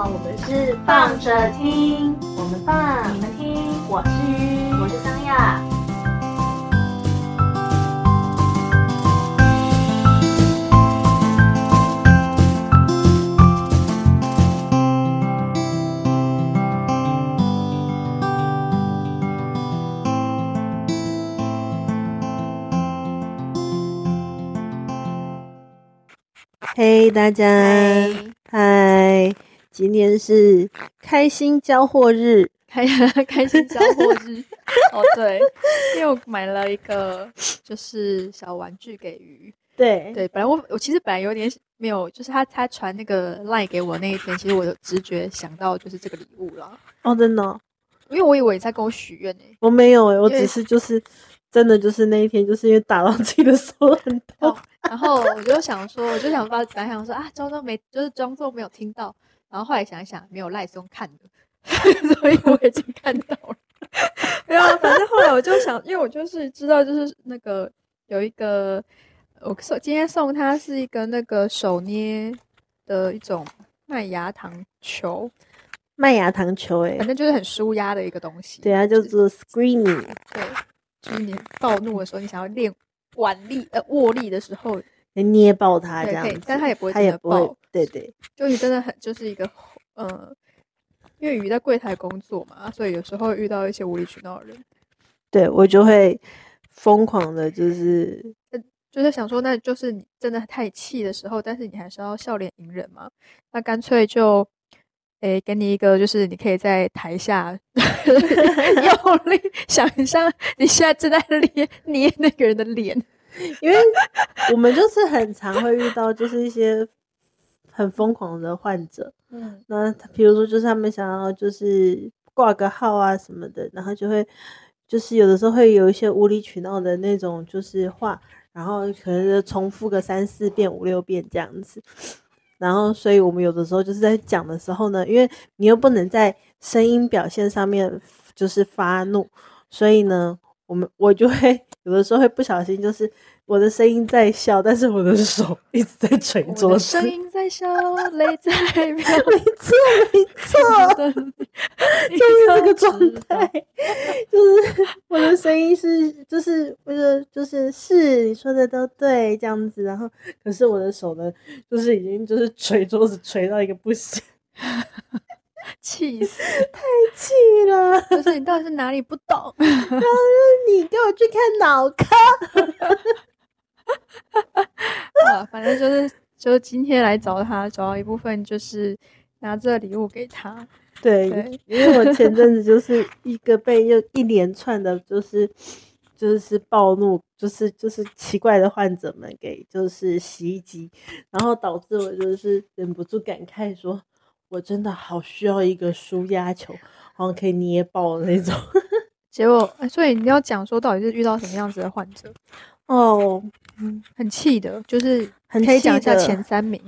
好，我们是放着听，我们放，你们听，我是鱼，我是桑亚。嘿，大家，嗨。嗨，今天是开心交货日，开 开心交货日哦，对，因为我买了一个就是小玩具给鱼。对，对，本来我我其实本来有点没有，就是他他传那个 line 给我那一天，其实我有直觉想到就是这个礼物啦，哦，真的哦、因为我以为你在跟我许愿呢。我没有诶，我只是就是真的就是那一天，就是因为打到自己的手很痛，哦，然后我就想说，我就想把想想说啊，装作没，就是装作没有听到。然后后来想一想，没有赖松看的，所以我已经看到了。没有啊，反正后来我就想，因为我就是知道，就是那个有一个，我送今天送他是一个那个手捏的一种麦芽糖球，麦芽糖球诶反，正就是很舒压的一个东西。对啊，就是 screaming，对，就是你暴怒的时候，你想要练腕力呃握力的时候，捏爆它这样子，，但它也不会真的它也不会爆，，对对，就你真的很就是一个呃，因为鱼在柜台工作嘛，所以有时候遇到一些无理取闹的人，对我就会疯狂的，就是就是想说，那就是你真的太气的时候，但是你还是要笑脸迎人嘛，那干脆就。诶，给你一个，就是你可以在台下 用力想象你现在正在捏捏那个人的脸，因为我们就是很常会遇到，就是一些很疯狂的患者，嗯，那他比如说就是他们想要就是挂个号啊什么的，然后就会就是有的时候会有一些无理取闹的那种就是话，然后可能就重复个三四遍五六遍这样子。然后，所以我们有的时候就是在讲的时候呢，因为你又不能在声音表现上面就是发怒，所以呢，我们我就会有的时候会不小心，就是我的声音在笑，但是我的手一直在捶桌子。声音在笑，泪在 飘，没错，没错，的，就是这个状态，就是我的声音是，就是我的就是是你说的都对这样子，然后可是我的手呢，就是已经就是捶桌子捶到一个不行，气死！太气了，就是你到底是哪里不懂？然后你给我去看脑科。啊，反正就是就是今天来找他，找到一部分就是拿这个礼物给他。对，对因为我前阵子就是一个被又一连串的，就是就是暴怒，就是就是奇怪的患者们给就是袭击，然后导致我就是忍不住感慨说，我真的好需要一个舒压球，好像可以捏爆的那种。结果，哎所以你要讲说到底是遇到什么样子的患者，哦，嗯很气的，就是很可以讲一下前三名。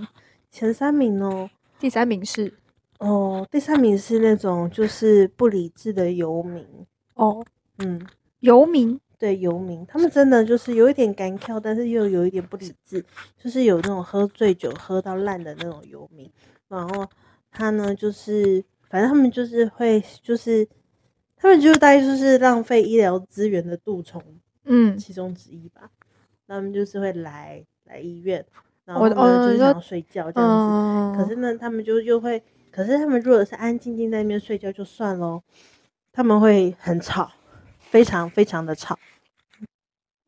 前三名哦，第三名是哦，第三名是那种就是不理智的游民，哦嗯。游民，对游民，他们真的就是有一点干跳，但是又有一点不理智，就是有那种喝醉酒喝到烂的那种游民。然后他呢，就是反正他们就是会，就是他们就大概就是浪费医疗资源的蠹虫嗯，其中之一吧。他们就是会来来医院，然我后呢就是想睡觉这样子。嗯，可是呢，他们就又会，可是他们如果是安静静在那边睡觉就算喽，他们会很吵，非常非常的吵，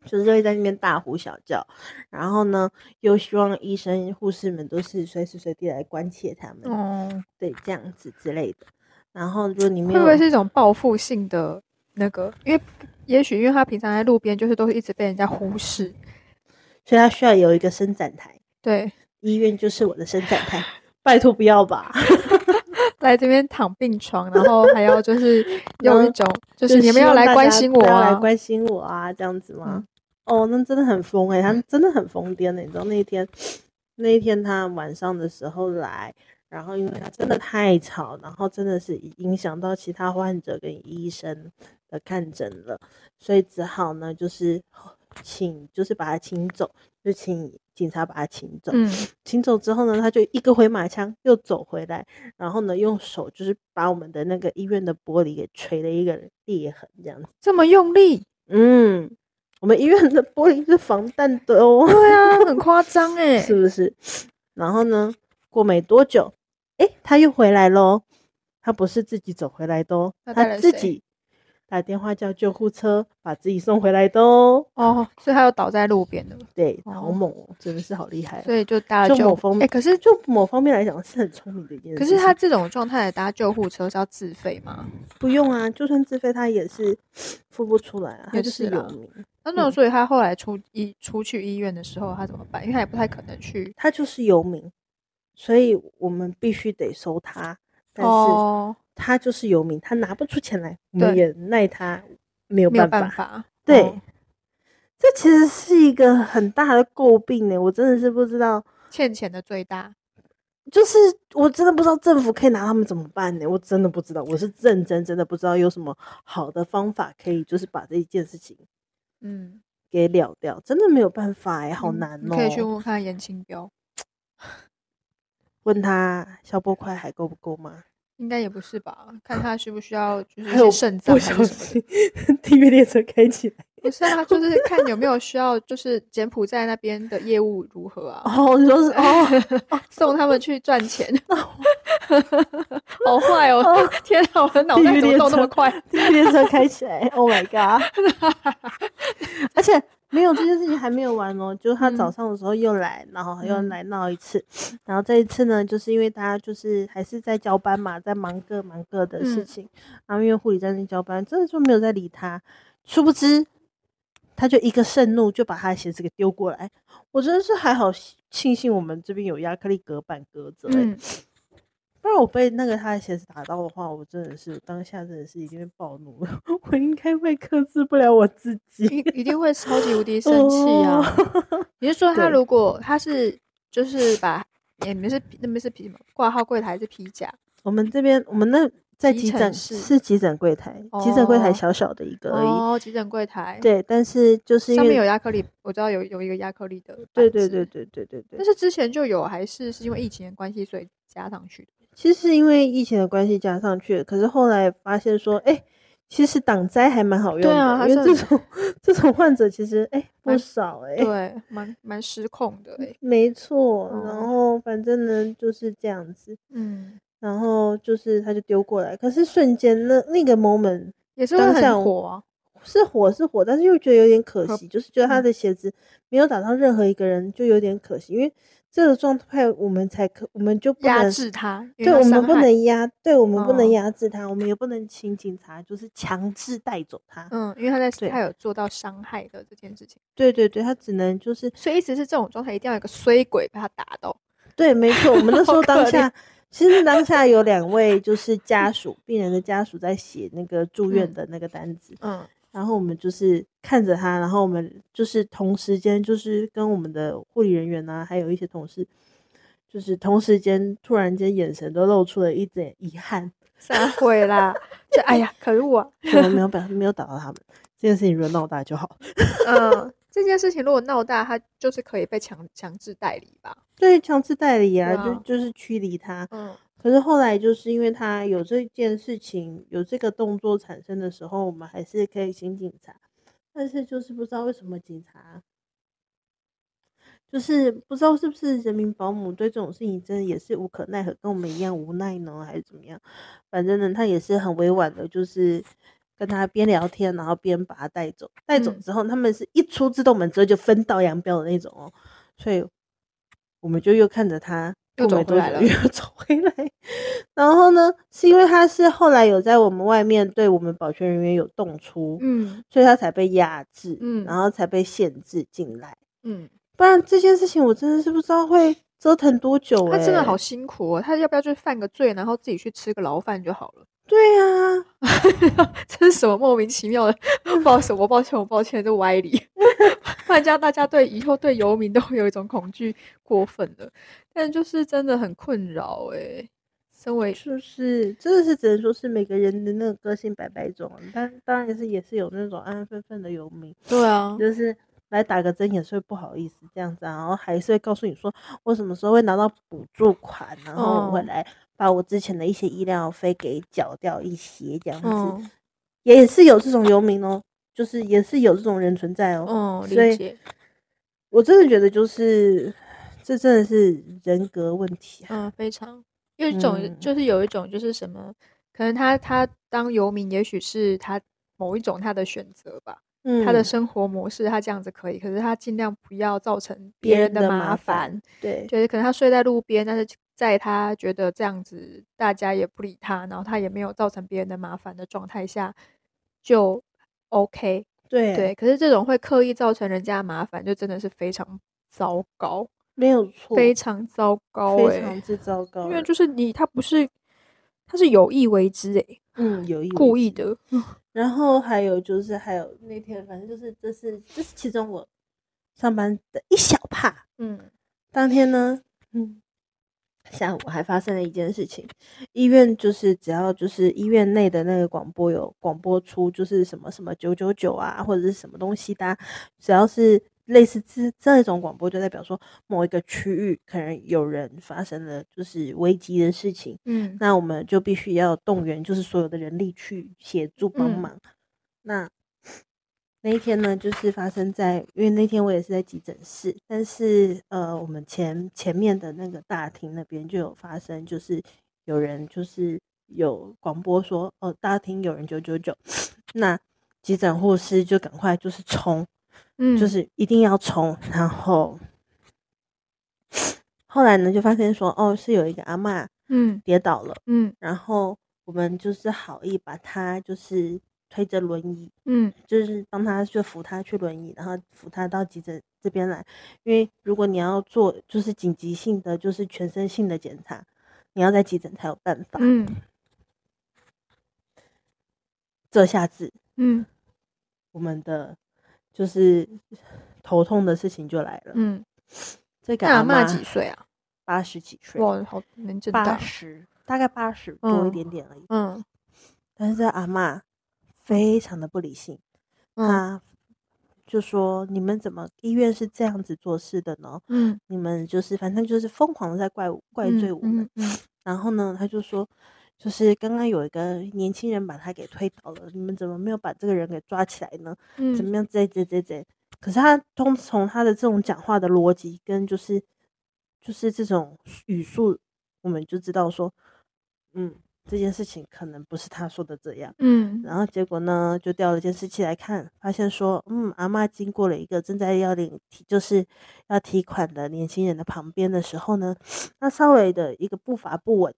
就是会在那边大呼小叫，然后呢，又希望医生护士们都是随时随地来关切他们，哦，对，这样子之类的。然后如果你没有会不，会是一种报复性的那个？因为也许因为他平常在路边就是都是一直被人家忽视，所以他需要有一个伸展台，对，医院就是我的伸展台，拜托不要吧。来这边躺病床，然后还要就是用一种就是你们要来关心我不要来啊，关心我啊，这样子吗？嗯哦，那真的很疯哎、他真的很疯癫的。你知道那一天，那一天他晚上的时候来，然后因为他真的太吵，然后真的是影响到其他患者跟医生的看诊了，所以只好呢，就是请就是把他请走，就请警察把他请走。嗯，请走之后呢，他就一个回马枪又走回来，然后呢用手就是把我们的那个医院的玻璃给锤了一个裂痕，这样子。这么用力，嗯，我们医院的玻璃是防弹的哦，对啊，很夸张哎，是不是？然后呢，过没多久，哎，他又回来喽。他不是自己走回来的哦，他自己打电话叫救护车把自己送回来的哦。哦，所以他又倒在路边的。对，好猛哦，真的是好厉害。所以就搭救某方面，可是就某方面来讲是很聪明的一件事。可是他这种状态搭救护车是要自费吗？不用啊，就算自费他也是付不出来啊，他就是有名。那那所以他后来出医出去医院的时候，他怎么办？因为他也不太可能去。他就是游民，所以我们必须得收他。但是他就是游民，他拿不出钱来，我们也奈他没有办法。对，这其实是一个很大的诟病呢。我真的是不知道欠钱的最大，就是我真的不知道政府可以拿他们怎么办呢？我真的不知道，我是认真真的不知道有什么好的方法可以，就是把这一件事情，嗯，给了掉。真的没有办法哎，好难哦。可以去问看严清标。问他消波块还够不够吗？应该也不是吧，看他需不需要就是肾脏还是什么地狱列车开起来。不是啊，就是看有没有需要，就是柬埔寨那边的业务如何啊？哦，你说是哦，送他们去赚钱，好坏哦！天啊，我的脑袋怎么动那么快？地狱列车开起来，Oh my god！而且。没有这件事情还没有完哦，就是他早上的时候又来，然后又来闹一次，然后这一次呢，就是因为他就是还是在交班嘛，在忙各忙各的事情，然后因为护理在那交班，真的就没有再理他，殊不知他就一个盛怒就把他的鞋子给丢过来，我真的是还好庆幸我们这边有亚克力隔板隔着。不然我被那个他的鞋子打到的话，我真的是当下真的是一定会暴怒，我应该会克制不了我自己，一定会超级无敌生气啊！你是说 他如果他是就是把也没是那边是皮挂号柜台是皮夹？我们这边我们那在急诊室是急诊柜台，急诊柜台小小的一个而已。哦，急诊柜台对，但是就是上面有亚克力，我知道有有一个亚克力的。对对对对对对对。但是之前就有，还是是因为疫情的关系，所以加上去的。其实是因为疫情的关系加上去，可是后来发现说，哎，其实挡灾还蛮好用的，因为这种这种患者其实哎不少哎，对，蛮蛮失控的哎，没错。然后反正呢就是这样子，嗯，然后就是他就丢过来，可是瞬间那那个 moment 也是很火啊，是火是火，但是又觉得有点可惜，就是觉得他的鞋子没有打到任何一个人，就有点可惜，因为。这个状态，我们才可，我们就不能压制他。对，我们不能压，对我们不能压制他，我们也不能请警察，就是强制带走他。嗯，因为他在他有做到伤害的这件事情。对对对，他只能就是，所以一直是这种状态，一定要有个衰鬼把他打到。对，没错，我们 那时候当下，其实当下有两位就是家属，病人的家属在写那个住院的那个单子。嗯。然后我们就是看着他，然后我们就是同时间就是跟我们的护理人员呐，还有一些同事，就是同时间突然间眼神都露出了一点遗憾，散会啦，就哎呀，可恶啊！没有表没有打到他们，这件事情如果闹大就好。嗯，这件事情如果闹大，他就是可以被强强制代理吧？对，强制代理啊，就就是驱离他。嗯。可是后来，就是因为他有这件事情，有这个动作产生的时候，我们还是可以请警察。但是就是不知道为什么警察，就是不知道是不是人民保姆对这种事情真的也是无可奈何，跟我们一样无奈呢，还是怎么样？反正呢，他也是很委婉的，就是跟他边聊天，然后边把他带走。带走之后，他们是一出自动门之后就分道扬镳的那种哦，所以我们就又看着他。又走回来了，又走回来。然后呢，是因为他是后来有在我们外面对我们保全人员有动粗，嗯，所以他才被压制，嗯，然后才被限制进来，嗯，不然这件事情我真的是不知道会折腾多久。他真的好辛苦哦，他要不要就犯个罪，然后自己去吃个牢饭就好了？对呀，这是什么莫名其妙的？不好意思，我抱歉，我抱歉，这歪理。大家大家对以后对游民都会有一种恐惧，过分的，但就是真的很困扰哎。身为就是真的是只能说是每个人的那个个性百百种，但当然是也是有那种安安分分的游民。对啊，就是来打个针也是会不好意思这样子啊，然后还是会告诉你说我什么时候会拿到补助款，然后我会哦来把我之前的一些医疗费给缴掉一些这样子，嗯也是有这种游民哦，就是也是有这种人存在哦。哦，所以理解，我真的觉得就是这真的是人格问题啊。嗯，非常，有一种嗯就是有一种就是什么，可能他他当游民，也许是他某一种他的选择吧，嗯，他的生活模式他这样子可以，可是他尽量不要造成别别人的麻烦，对就是可能他睡在路边，但是在他觉得这样子大家也不理他，然后他也没有造成别人的麻烦的状态下，就 OK。对对，可是这种会刻意造成人家麻烦，就真的是非常糟糕，没有错，非常糟糕哎、非常之糟糕，因为就是你他不是他是有意为之诶、嗯有意故意的，然后还有就是，还有那天，反正就是这是这是其中我上班的一小帕。嗯。当天呢，嗯，下午还发生了一件事情，医院就是只要就是医院内的那个广播有广播出就是什么什么九九九啊，或者是什么东西的啊、只要是类似这这种广播，就代表说某一个区域可能有人发生了就是危机的事情，嗯那我们就必须要动员，就是所有的人力去协助帮嗯忙。那那一天呢，就是发生在，因为那天我也是在急诊室，但是呃，我们前前面的那个大厅那边就有发生，就是有人就是有广播说，哦，大厅有人九九九，那急诊护士就赶快就是冲，嗯，就是一定要冲，然后后来呢，就发现说，哦，是有一个阿嬷嗯跌倒了。嗯然后我们就是好意把她就是推着轮椅，嗯就是帮她就扶她去轮椅，然后扶她到急诊这边来。因为如果你要做就是紧急性的就是全身性的检查，你要在急诊才有办法。嗯这下子嗯我们的就是头痛的事情就来了。嗯，这个阿阿妈嬷几岁啊？八十几岁，哇，好年纪八，十大概八十多一嗯点点而已。嗯但是这阿妈非常的不理性。嗯就说：“你们怎么医院是这样子做事的呢？嗯你们就是反正就是疯狂的在怪怪罪我们。嗯嗯然后呢，他就说，就是刚刚有一个年轻人把他给推倒了，你们怎么没有把这个人给抓起来呢？嗯，怎么样？这这这这。可是他通从他的这种讲话的逻辑跟就是就是这种语速，我们就知道说，嗯，这件事情可能不是他说的这样。嗯。然后结果呢，就调了监视器来看，发现说，嗯，阿妈经过了一个正在要领提，就是要提款的年轻人的旁边的时候呢，他稍微的一个步伐不稳，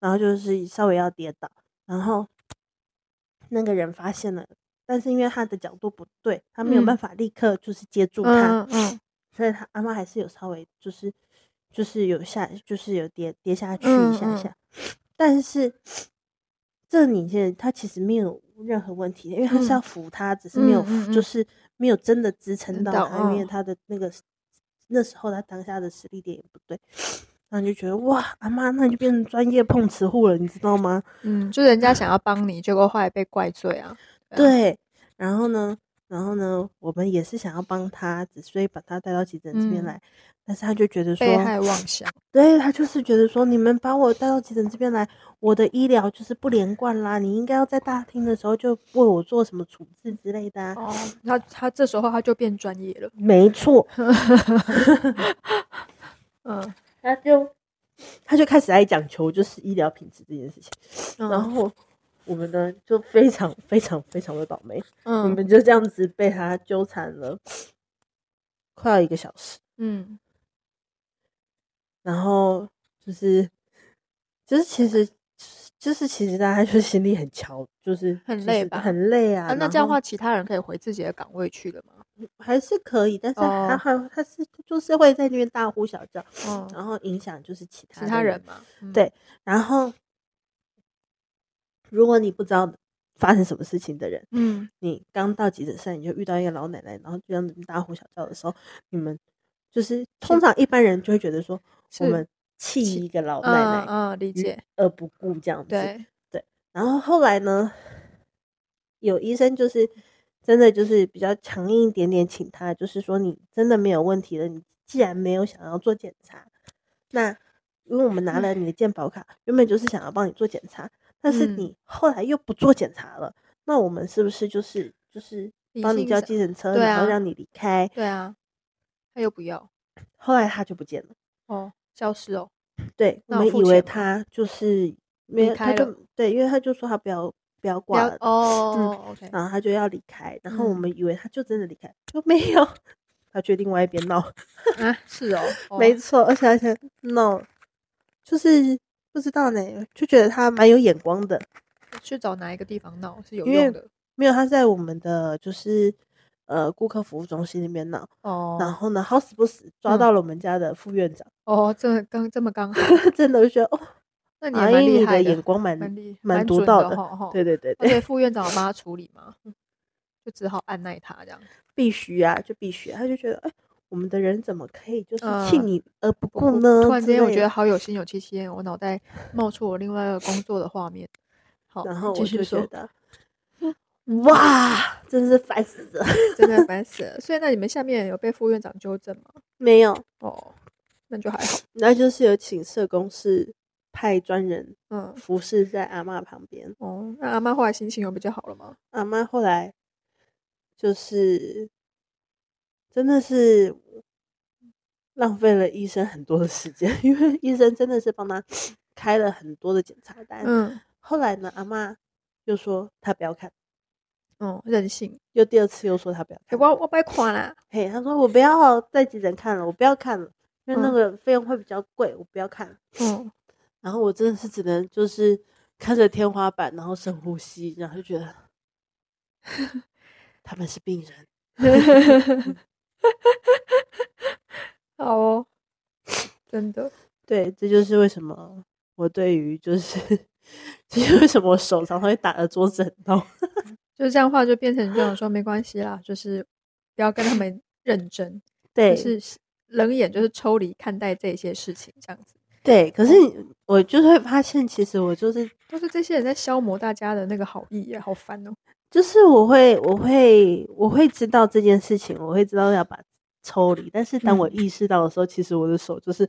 然后就是稍微要跌倒，然后那个人发现了，但是因为他的角度不对，他没有办嗯。法立刻就是接住他，嗯嗯。所以他阿妈还是有稍微就是就是有下就是有跌跌下去一下下，但是这个年轻人他其实没有任何问题，因为他是要嗯扶他，只是没有就是没有真的支撑撑到到他，因为嗯他的那个那时候他当下的实力点也不对，然后你就觉得哇，阿妈那你就变成专业碰瓷户了，你知道吗？嗯，就人家想要帮你，结果后来被怪罪啊。对啊，对，然后呢，然后呢，我们也是想要帮他，只所以把他带到急诊这边嗯来，但是他就觉得说，被害妄想。对他就是觉得说，你们把我带到急诊这边来，我的医疗就是不连贯啦，你应该要在大厅的时候就为我做什么处置之类的、啊。哦，他他这时候他就变专业了。没错，嗯 他就他就开始来讲求就是医疗品质这件事情，然嗯后我们呢就非常 非常非常的倒霉，我嗯们就这样子被他纠缠了快要一个小时。嗯然后就是就是其实就是其实大家就是心里很焦，就是很累吧很累啊。啊，那这样的话，其他人可以回自己的岗位去了吗？还是可以，但是他还还他是就是会在那边大呼小叫，嗯，然后影响就是其他其他人嘛。嗯对然后如果你不知道发生什么事情的人，嗯你刚到急诊室，你就遇到一个老奶奶，然后就这样子大呼小叫的时候，你们就是通常一般人就会觉得说，我们气气一个老奶奶嗯嗯，理解。而不顾这样子。对，然后后来呢，有医生就是真的就是比较强硬一点点，请他就是说你真的没有问题了，你既然没有想要做检查，那因为我们拿了你的健保卡，原本就是想要帮你做检查，但是嗯。你后来又不做检查了，那我们是不是就是就是帮你叫计程车，然后让你离开？对啊，他又不要。后来他就不见了。哦，消失哦，对，我们以为他就是没有，他就离开了对，因为他就说他不要不要挂了，哦然后他就要离开，然后我嗯。们以为他就真的离开，就没有，他去另外一边闹，啊，是哦，哦。没错，而且而且闹，就是不知道呢，就觉得他蛮有眼光的，去找哪一个地方闹是有用的。没有他在我们的就是呃顾客服务中心那边闹，哦，然。后呢好死不死抓嗯。到了我们家的副院长，哦，这刚这么刚好，真的我就觉得哦，那你蛮厉害的，眼光蛮蛮独到的的哈。哈对对对。而且对，副院长。有帮他处理嘛，就只好按耐他这样。必须啊，就必须、啊，他就觉得哎。我们的人怎么可以就是呃弃你而不顾呢？突然之间，我觉得好有心有戚戚焉，我脑袋冒出我另外一个工作的画面。好，然后我就觉，得，哇，真是烦死了。真的烦死了。所以那你们下面有被副院长纠正吗？没有，哦，那就还好。那就是有请社工室派专人嗯，服侍在阿嬷旁边。哦，那阿妈后来心情有比较好了吗？阿妈后来就是真的是浪费了医生很多的时间，因为医生真的是帮他开了很多的检查单。嗯后来呢，阿妈又说他不要看，嗯，任性。又第二次又说他不要欸看。我我别看啦。嘿，他说我不要在急诊看了，我不要看了，因为那嗯个费用会比较贵，我不要看。嗯，然后我真的是只能就是看着天花板，然后深呼吸，然后就觉得 他们是病人。好哦，真的。对，这就是为什么我对于就是，这就是为什么我手常常会打的桌子很痛。就是这样话，就变成这样说没关系啦，就是不要跟他们认真，对，就是冷眼就是抽离看待这些事情，这样子。对，可是我就是会发现，其实我就是都是这些人在消磨大家的那个好意耶，好烦哦。就是我会我会我会知道这件事情，我会知道要把抽离，但是当我嗯意识到的时候，其实我的手就是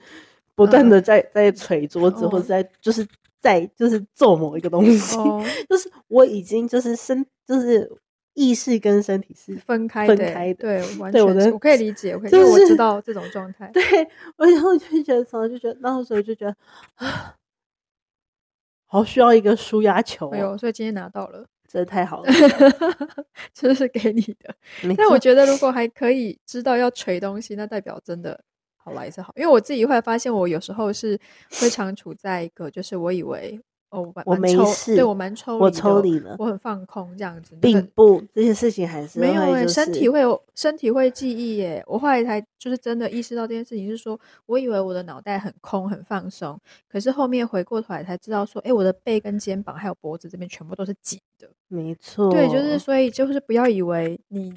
不断的在、在捶桌子，或哦者在就是在就是做某一个东西，哦，就是我已经就是身就是意识跟身体是分开的，分开的。对，完对我我可以理解，我可以，因为我就是知道这种状态。对，我然后就觉得，然后就觉得，那时候就觉得啊，好需要一个舒压球、哦，哎呦，所以今天拿到了，真的太好了。这是给你的。但我觉得，如果还可以知道要锤东西，那代表真的好来是好。因为我自己会发现，我有时候是非常处在一个，就是我以为哦，我我没事对我蛮抽我抽离了我很放空这样子。那并不这些事情还是没有哎、会就是身体会有身体会记忆耶。我后来才就是真的意识到这件事情，是说我以为我的脑袋很空很放松，可是后面回过头来才知道说，哎、我的背跟肩膀还有脖子这边全部都是紧的。没错，对，就是所以就是不要以为你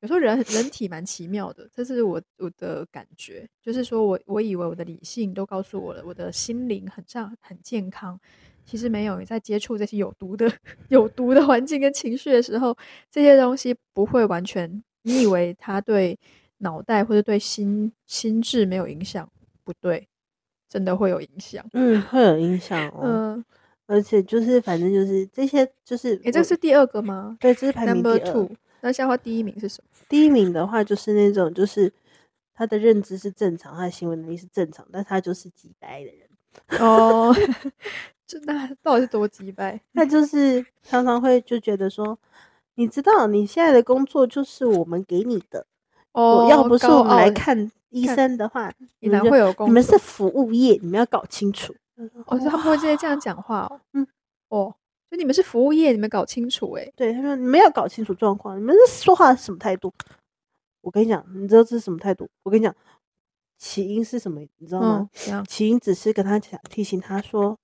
有时候人人体蛮奇妙的，这是我我的感觉，就是说我我以为我的理性都告诉我了，我的心灵很上很健康，其实没有。你在接触这些有毒的 有毒的环境跟情绪的时候，这些东西不会完全，你以为它对脑袋或者对心心智没有影响，不对，真的会有影响。嗯会有影响 哦。嗯，而且就是反正就是这些就是诶，这是第二个吗对，这是排名第？Number 二。two，那下话第一名是什么？第一名的话就是那种就是他的认知是正常，他的行为能力是正常，但他就是鸡掰的人。哦，这那到底是多击败？他就是常常会就觉得说，你知道你现在的工作就是我们给你的，哦，要不是我们来看医生的话，你哪们会有工作？你们是服务业，你们要搞清楚。哦，是他们会直接这样讲话哦。嗯，哦，就你们是服务业，你们搞清楚哎。对，他说你们要搞清楚状况，你们是说话是什么态度？我跟你讲，你知道这是什么态度？我跟你讲，起因是什么？你知道吗？嗯，起因只是跟他讲，提醒他说，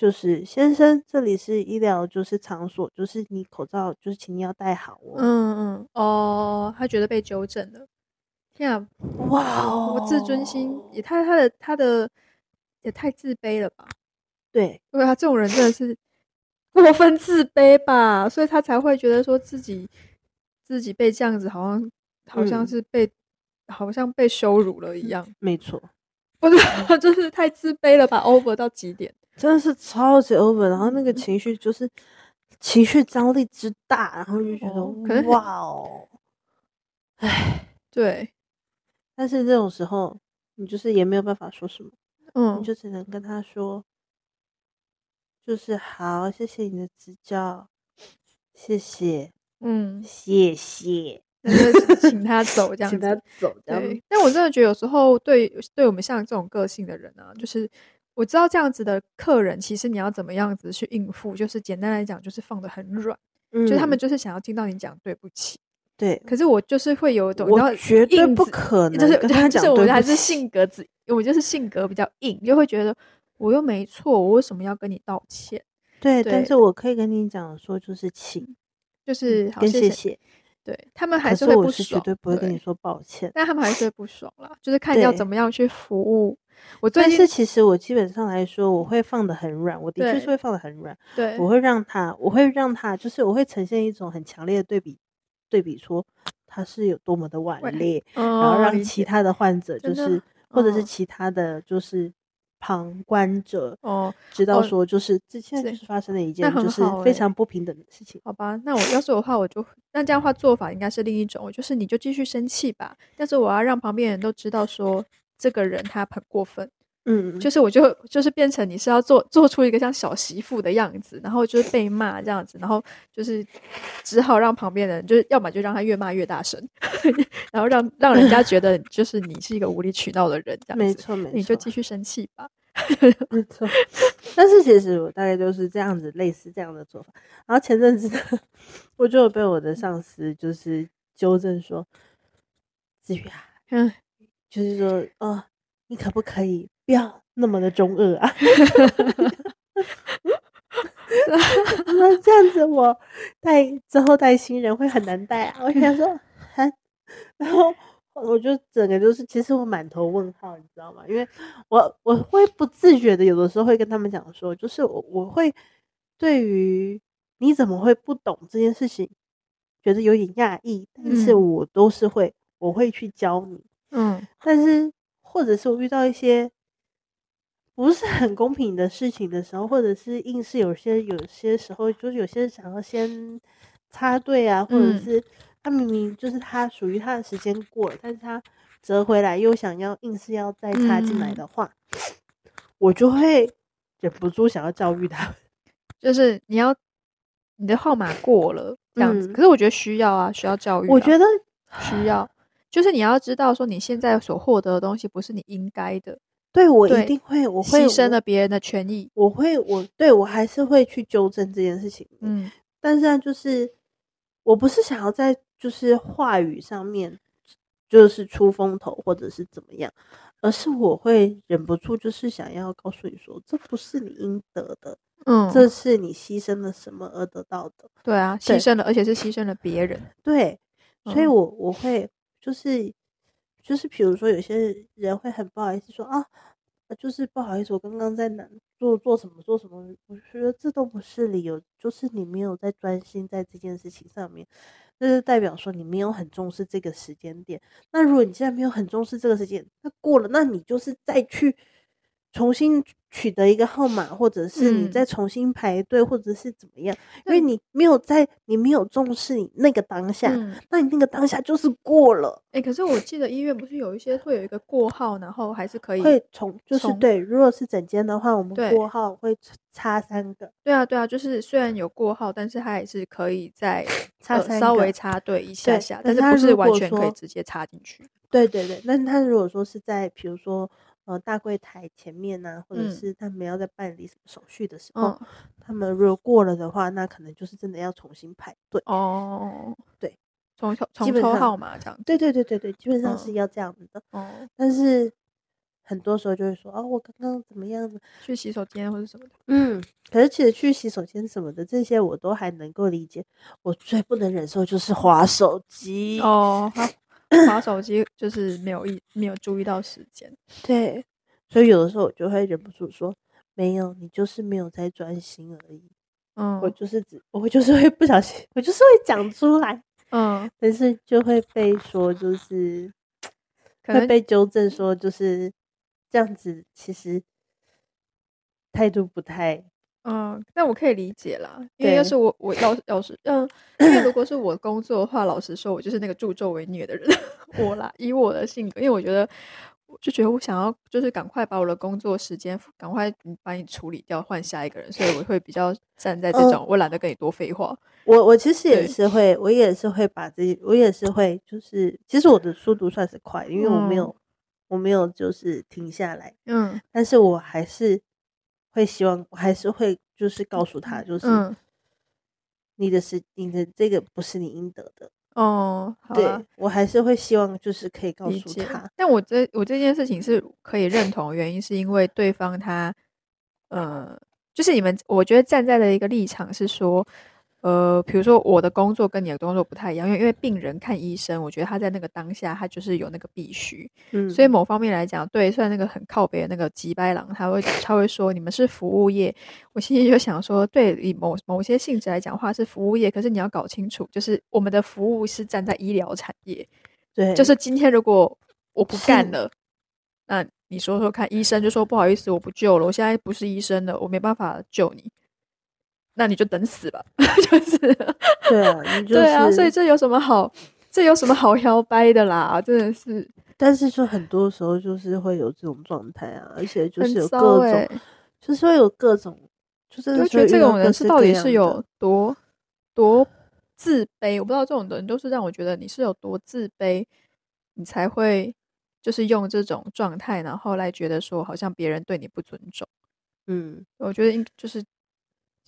就是先生，这里是医疗就是场所，就是你口罩就是请你要戴好哦。嗯嗯哦，他觉得被纠正了。天啊，哇哦，我自尊心也太他的他的也太自卑了吧？对对啊，这种人真的是过分自卑吧，所以他才会觉得说自己自己被这样子，好像好像嗯是被、好像被羞辱了一样，没错，不是，就是太自卑了吧，over 到极点。真的是超级 over，然后那个嗯情绪就是情绪张力之大，然后就觉得、哦可能哇哦，唉，对，但是这种时候你就是也没有办法说什么，嗯。你，就只能跟他说，就是好，谢谢你的指教，谢谢，嗯，谢谢，那就请他走 这样子。请他走，这样对，但我真的觉得有时候对对我们像这种个性的人啊，就是我知道这样子的客人，其实你要怎么样子去应付，就是简单来讲，就是放的很软，就他们嗯就是想要听到你讲对不起。对，可是我就是会有一种，我绝对不可能就是跟他讲就是我还是性格子，我就是性格比较硬，就会觉得我又没错，我为什么要跟你道歉？对，但是我可以跟你讲说，就是请就是好谢谢，对他们还可是会不是我是绝，对不会跟你说抱歉。但他们还是会 不爽啦，就是看要怎么样去服务。我最近但是其实我基本上来说，我会放的很软，我的确是会放的很软，对我会让他，我会让他，就是我会呈现一种很强烈的对比，对比说他是有多么的顽顽劣，然然后让其他的患者就是，或者是嗯其他的就是旁观者哦，知道哦说，就是这现在就是发生了一那件就是非常不平等的事情。好吧，那我要是我的话，我就那这样的话做法应该是另一种，就是你就继续生气吧，但是我要让旁边人都知道说这个人他很过分，嗯，就是我就就是变成你是要做做出一个像小媳妇的样子，然后就是被骂这样子，然后就是只好让旁边人就是要么就让他越骂越大声，然后让让人家觉得 就是你是一个无理取闹的人这样子，没错没错，你就继续生气吧。没错，但是其实我大概就是这样子，类似这样的做法。然后前阵子呢，我就有被我的上司就是纠正说，子瑜啊，嗯，就是说，哦，你可不可以不要那么的中二啊？那这样子我带之后带新人会很难带啊。我想说，啊，然后我就整个就是，其实我满头问号，你知道吗？因为我我会不自觉的，有的时候会跟他们讲说，就是我我会对于你怎么会不懂这件事情，觉得有点讶异，但是嗯我都是会，我会去教你。嗯但是或者是我遇到一些不是很公平的事情的时候，或者是硬是有些有些时候，就是有些人想要先插队啊，或者嗯。是他明明就是他属于他的时间过了，但是他折回来又想要硬是要再插进来嗯。的话，我就会忍不住想要教育他。就是你要你的号码过了这样子，嗯。可是我觉得需要啊，需要教育啊、我觉得需要，就是你要知道说你现在所获得的东西不是你应该的，对我一定会，我会牺牲了别人的权益。我会我对我还是会去纠正这件事情。嗯但是呢，就是我不是想要在就是话语上面就是出风头或者是怎么样，而是我会忍不住就是想要告诉你说，这不是你应得的，嗯，这是你牺牲了什么而得到的。对啊，牺牲了，而且是牺牲了别人。对，所以嗯我我会就是就是比如说有些人会很不好意思说啊。就是不好意思，我刚刚在哪做做什么做什么，我觉得这都不是理由，就是你没有在专心在这件事情上面，那就代表说你没有很重视这个时间点。那如果你现在没有很重视这个时间，那过了，那你就是再去重新取得一个号码，或者是你嗯再重新排队，或者是怎么样，因为你没有在，你没有重视你那个当下，嗯，那你那个当下就是过了，哎、可是我记得医院不是有一些会有一个过号，然后还是可以。会从就是对，如果是整间的话，我们过号会插三个，对啊，对啊，就是虽然有过号，但是它也是可以在插呃稍微插队一下下，但但是不是完全可以直接插进去。对对对，但是他如果说是在比如说呃大柜台前面呐、或者嗯是他们要在办理什么手续的时候，嗯，他们如果过了的话，那可能就是真的要重新排队。哦，对，从抽从抽号码这样。对对对对对，基本上是嗯要这样子的。哦，但是很多时候就会说，哦，我刚刚怎么样子？去洗手间或者什么的。嗯，可是其实去洗手间什么的，这些我都还能够理解。我最不能忍受就是划手机。哦，他划 手机就是没有意没有注意到时间。对，所以有的时候我就会忍不住说，没有，你就是没有在专心而已。嗯，我就是只，我会就是会不小心，我就是会讲出来。嗯，但是就会被说就是 可能会被纠正说就是这样子，其实态度不太嗯，但我可以理解啦，因为要是我我要要是嗯，因为如果是我工作的话，老实说，我就是那个助纣为虐的人，我啦，以我的性格，因为我觉得，我就觉得我想要就是赶快把我的工作时间赶快嗯把你处理掉，换下一个人，所以我会比较站在这嗯种，我懒得跟你多废话。我我其实也是会，我也是会把自己，我也是会，就是其实我的速度算是快，因为我没嗯。有、我没有就是停下来，嗯。但是我还是会希望，我还是会就是告诉他，就是嗯，你的是你的这个不是你应得的，哦，好对我还是会希望就是可以告诉他，。但我这我这件事情是可以认同，原因是因为对方他，呃，就是你们，我觉得站在的一个立场是说，呃，比如说我的工作跟你的工作不太一样，因为因为病人看医生，我觉得他在那个当下他就是有那个必须，嗯，所以某方面来讲，对，虽然那个很靠北的那个吉白狼，他会他会说你们是服务业，我心里就想说，对，以某某些性质来讲话是服务业，可是你要搞清楚，就是我们的服务是站在医疗产业，对，就是今天如果我不干了，那你说说看，医生就说不好意思，我不救了，我现在不是医生了，我没办法救你，那你就等死吧，就是对啊，你 就是对啊，所以这有什么好，这有什么好摇摆的啦？真的是但是就很多时候就是会有这种状态啊，而且就是有各欸种，就是会有各种，就是就觉得这种人是到底是有多多自卑？我不知道这种人都是让我觉得你是有多自卑，你才会就是用这种状态，然后来觉得说好像别人对你不尊重。嗯，我觉得应就是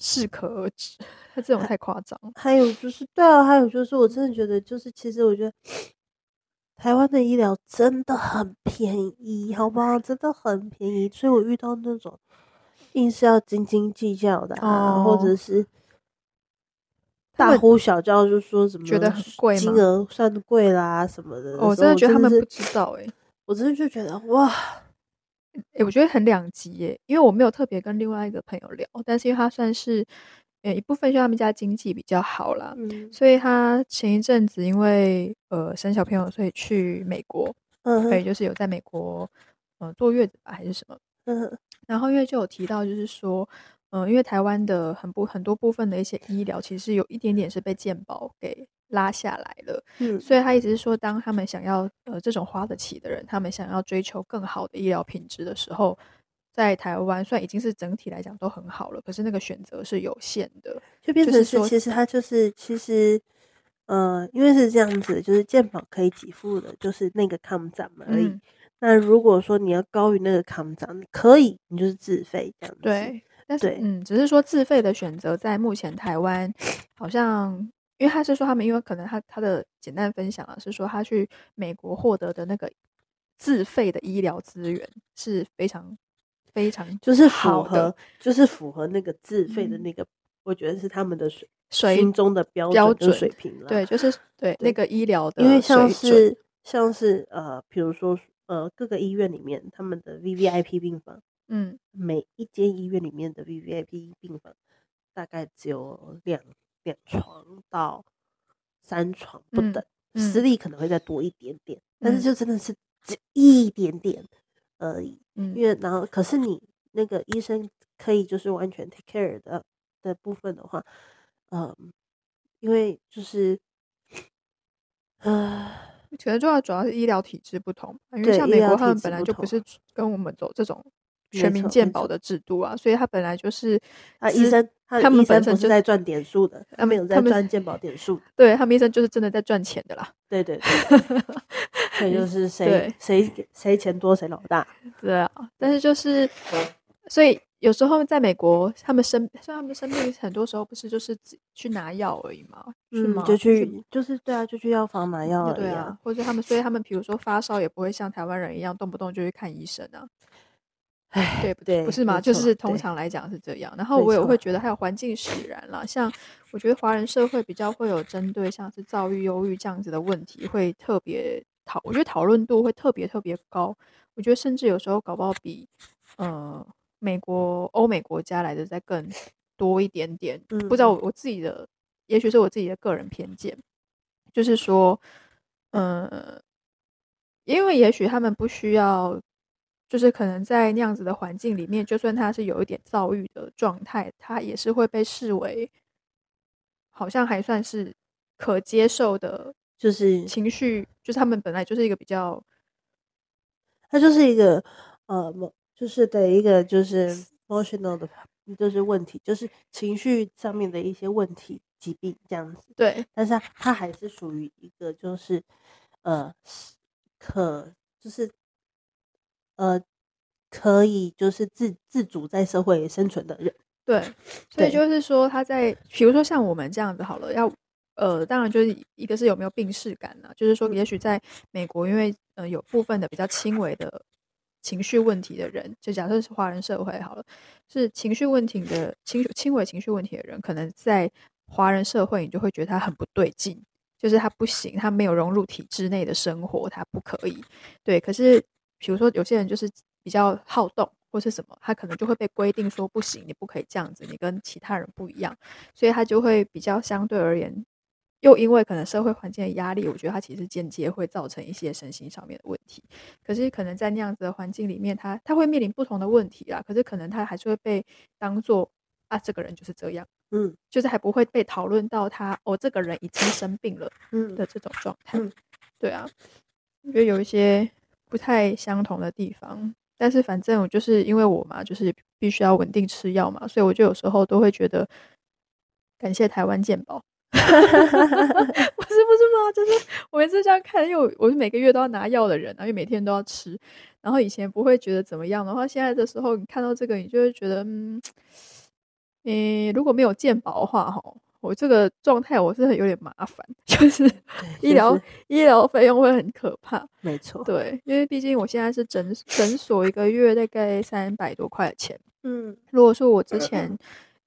适可而止，他这种太夸张。还有就是对啊，还有就是我真的觉得就是其实我觉得台湾的医疗真的很便宜，好不好？真的很便宜，所以我遇到那种硬是要斤斤计较的啊，或者哦是大呼小叫，就说什么觉得很贵金额算贵啦什么的。哦我真的觉得他们是不知道哎、我真的就觉得哇，诶，我觉得很两极耶，因为我没有特别跟另外一个朋友聊，但是因为他算是，呃，一部分是他们家经济比较好啦，嗯。所以他前一阵子因为呃生小朋友，所以去美国，嗯所以就是有在美国呃坐月子吧还是什么，嗯然后因为就有提到就是说，嗯、因为台湾的很部很多部分的一些医疗其实有一点点是被健保给拉下来了，嗯所以他一直是说，当他们想要呃这种花得起的人，他们想要追求更好的医疗品质的时候，在台湾虽然已经是整体来讲都很好了，可是那个选择是有限的。就变成是就是说其实他就是其实。呃，因为是这样子，就是健保可以给付的，就是那个抗涨而已。嗯那如果说你要高于那个抗涨，你可以，你就是自费这样子。，对，但是嗯，只是说自费的选择在目前台湾好像，因为他是说他们因为可能他他的简单分享啊是说他去美国获得的那个自费的医疗资源是非常非常就是符合，就是符合那个自费的嗯那个，我觉得是他们的水水心中的标标准跟水平了。对，就是对那个医疗的因为像是像是呃，比如说呃，各个医院里面他们的 V V I P 病房，嗯。每一间医院里面的 V V I P 病房大概只有两两床到三床不嗯等，嗯私。立可能会再多一点点，但是嗯。就真的是只一点点而已。嗯。因为然后可是你那个医生可以就是完全 take care 的的部分的话，嗯，因为就是，呃，可能主要主要是医疗体制不同，因为像美国他们本来就不是跟我们走这种没全民健保的制度啊，所以他本来就是啊，医生他们本身就是在赚点数的，他们有在赚健保点数。对他们医生就是真的在赚钱的啦。对对对，所以就是谁谁谁钱多谁老大。对啊，但是就是，所以有时候在美国，他们生，像他们生病，很多时候不是就是只去拿药而已嘛，是吗？嗯，就去就是对啊，就去药房拿药而已对啊，。或者他们，所以他们比如说发烧也不会像台湾人一样动不动就去看医生啊。唉，对不对不是吗？就是通常来讲是这样。然后我也会觉得还有环境使然啦，像我觉得华人社会比较会有针对像是躁郁、忧郁这样子的问题，会特别讨，我觉得讨论度会特别特别高。我觉得甚至有时候搞不好比呃美国、欧美国家来的再更多一点点。不知道嗯我我自己的，也许是我自己的个人偏见。就是说，呃，因为也许他们不需要，就是可能在那样子的环境里面，就算他是有一点躁郁的状态，他也是会被视为好像还算是可接受的就是情绪，就是他们本来就是一个比较他就是一个呃，某就是的一个就是 emotional 的，就是问题，就是情绪上面的一些问题、疾病这样子。对但是它它还是属于一个就是呃可就是呃可以就是自自主在社会生存的人。对，所以就是说他在，比如说像我们这样子好了，要呃，当然就是一个是有没有病逝感呢、就是说，嗯也许在美国，因为呃有部分的比较轻微的情绪问题的人，就假设是华人社会好了，是情绪问题的轻轻微情绪问题的人，可能在华人社会，你就会觉得他很不对劲，就是他不行，他没有融入体制内的生活，他不可以。对，可是比如说有些人就是比较好动或是什么，他可能就会被规定说不行，你不可以这样子，你跟其他人不一样，所以他就会比较相对而言，又因为可能社会环境的压力，我觉得他其实间接会造成一些身心上面的问题。可是可能在那样子的环境里面，他他会面临不同的问题啦，可是可能他还是会被当做啊这个人就是这样，嗯就是还不会被讨论到他哦这个人已经生病了。嗯的这种状态。嗯对啊，我觉得有一些不太相同的地方，但是反正我就是因为我嘛，就是必须要稳定吃药嘛，所以我就有时候都会觉得感谢台湾健保。不是不是吗，就是我每次这样看，因为我是每个月都要拿药的人啊，因为每天都要吃。然后以前不会觉得怎么样的话，现在的时候你看到这个，你就会觉得，嗯，诶、如果没有健保的话，哈，我这个状态我是很有点麻烦，就是医疗就是医疗费用会很可怕。没错。对，因为毕竟我现在是诊诊所，一个月大概三百多块钱。嗯如果说我之前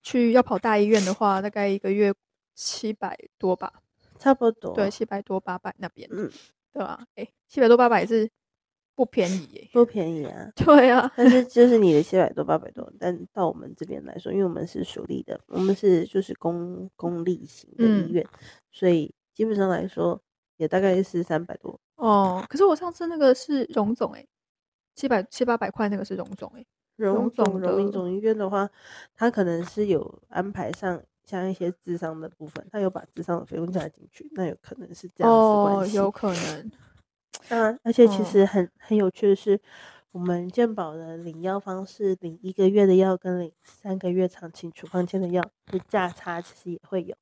去要跑大医院的话，大概一个月七百多吧。差不多。对，七百多八百那边，嗯，对吧、诶，七百多八百也是不便宜耶。不便宜啊。对啊，但是就是你的七百多八百多，但到我们这边来说，因为我们是属立的，我们是就是公公立型的嗯医院，所以基本上来说也大概是三百多。哦，可是我上次那个是荣总诶，七百七八百块那个是荣总诶。荣荣总总荣民总医院的话，他可能是有安排上像一些智商的部分，他有把智商的费用加进去，那有可能是这样子哦关，系。有可能。啊，而且其哦实很很有趣的是，我们健保的领药方式，领一个月的药跟领三个月长期处方签的药的价差，其实也会有。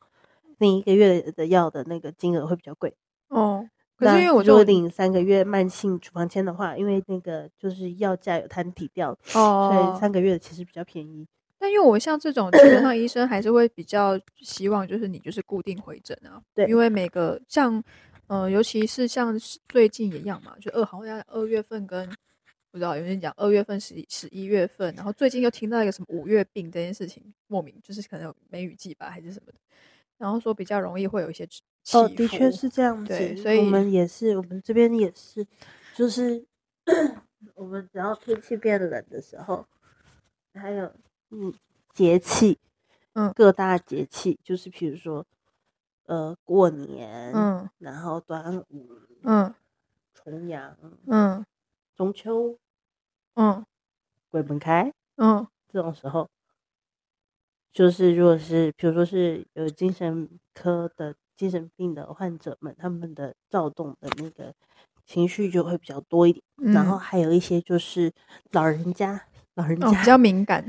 领一个月的药的那个金额会比较贵。哦，可是那因为我就领三个月慢性处方签的话，因为那个就是药价有摊底掉，所哦以，三个月的其实比较便宜。但因为我像这种，基本上医生还是会比较希望就是你就是固定回诊啊，对因为每个像呃，尤其是像最近一样嘛，就二好像二月份跟不知道有人讲二月份十十一月份，然后最近又听到一个什么五月病这件事情，莫名就是可能有梅雨季吧还是什么的，然后说比较容易会有一些起哦，的确是这样子。对所以我们也是，我们这边也是，就是 我们只要天气变冷的时候，还有嗯节气，嗯各大节气，就是比如说呃过年，嗯。然后端午、嗯。重阳、嗯。中秋、嗯。鬼门开嗯。这种时候，就是如果是比如说是有精神科的精神病的患者们，他们的躁动的那个情绪就会比较多一点。然后嗯。还有一些就是老人家，老人哦比、较敏感，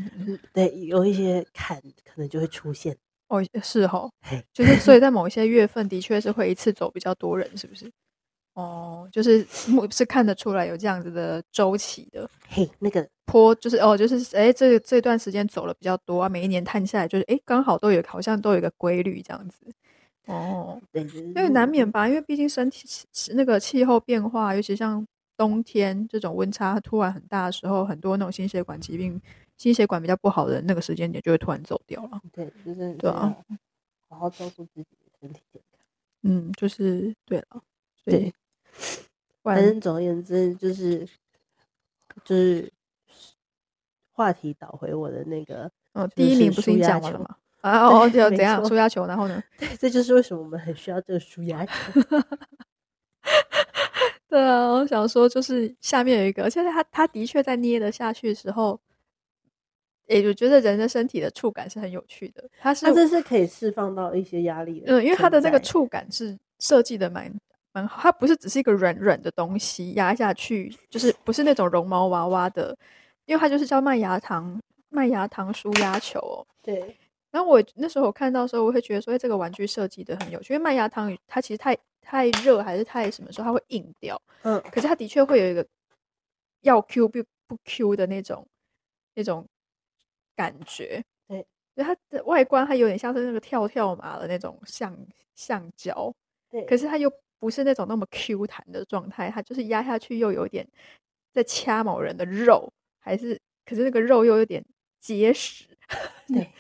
对有一些坎可能就会出现。哦是哦，就是所以在 某一些月份的确是会一次走比较多人，是不是？哦，就是目是看得出来有这样子的周期的嘿，那个坡，就是哦，就是哎，这这段时间走了比较多啊，每一年探下来就是哎，刚好都有好像都有一个规律这样子。哦，对，因为难免吧，因为毕竟身体那个气候变化，尤其像冬天这种温差突然很大的时候，很多那种心血管疾病、心血管比较不好的人那个时间点就会突然走掉了。对，就是对啊好好照顾自己的身体健康。嗯，就是对了，对，反正总而言之，就是就是话题导回我的那个，嗯，就是第一名不是已经舒压球讲完了吗？啊哦，就没怎样错舒压球，然后呢？对，这就是为什么我们很需要这个输压球。对啊，我想说就是下面有一个，而且他他的确在捏得下去的时候，诶，我觉得人的身体的触感是很有趣的，它是它这是可以释放到一些压力的。嗯，因为它的这个，触感是设计的蛮蛮好，它不是只是一个软软的东西压下去，就是不是那种绒毛娃娃的，因为它就是叫麦芽糖麦芽糖舒压球哦。对，然后我那时候我看到的时候，我会觉得说，哎，这个玩具设计的很有趣，因为麦芽糖它其实太太热还是太什么时候它会硬掉，嗯，可是它的确会有一个要 Q 不不 Q 的那种那种感觉。对，就它的外观它有点像是那个跳跳马的那种橡橡胶，对，可是它又不是那种那么 Q 弹的状态，它就是压下去又有点在掐某人的肉，还是可是那个肉又有点结实。对，